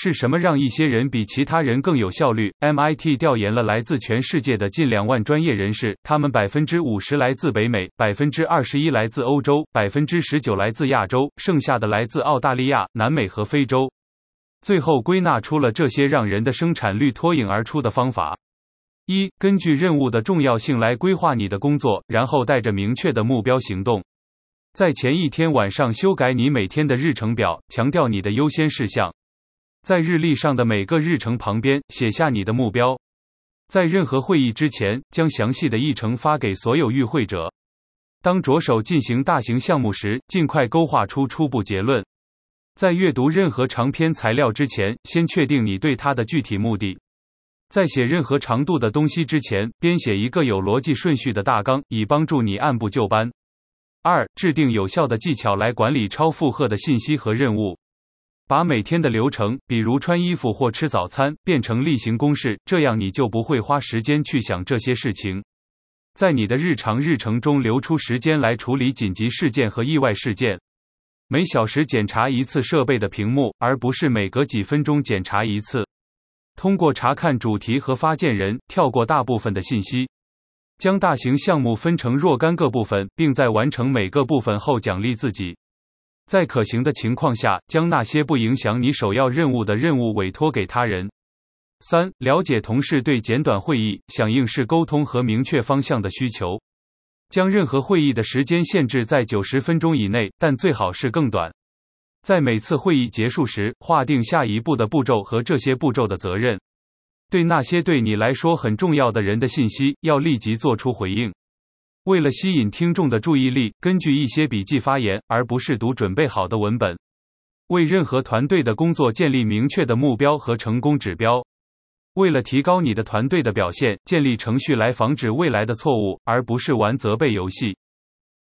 是什么让一些人比其他人更有效率？MIT 调研了来自全世界的近两万专业人士，他们百分之五十来自北美，百分之二十一来自欧洲，百分之十九来自亚洲，剩下的来自澳大利亚、南美和非洲。最后归纳出了这些让人的生产率脱颖而出的方法：一、根据任务的重要性来规划你的工作，然后带着明确的目标行动。在前一天晚上修改你每天的日程表，强调你的优先事项。在日历上的每个日程旁边写下你的目标。在任何会议之前，将详细的议程发给所有与会者。当着手进行大型项目时，尽快勾画出初步结论。在阅读任何长篇材料之前，先确定你对它的具体目的。在写任何长度的东西之前，编写一个有逻辑顺序的大纲，以帮助你按部就班。二、制定有效的技巧来管理超负荷的信息和任务。把每天的流程，比如穿衣服或吃早餐，变成例行公事，这样你就不会花时间去想这些事情。在你的日常日程中留出时间来处理紧急事件和意外事件。每小时检查一次设备的屏幕，而不是每隔几分钟检查一次。通过查看主题和发件人，跳过大部分的信息。将大型项目分成若干个部分，并在完成每个部分后奖励自己。在可行的情况下，将那些不影响你首要任务的任务委托给他人。三、了解同事对简短会议、响应式沟通和明确方向的需求。将任何会议的时间限制在九十分钟以内，但最好是更短。在每次会议结束时，划定下一步的步骤和这些步骤的责任。对那些对你来说很重要的人的信息，要立即做出回应。为了吸引听众的注意力，根据一些笔记发言，而不是读准备好的文本。为任何团队的工作建立明确的目标和成功指标。为了提高你的团队的表现，建立程序来防止未来的错误，而不是玩责备游戏。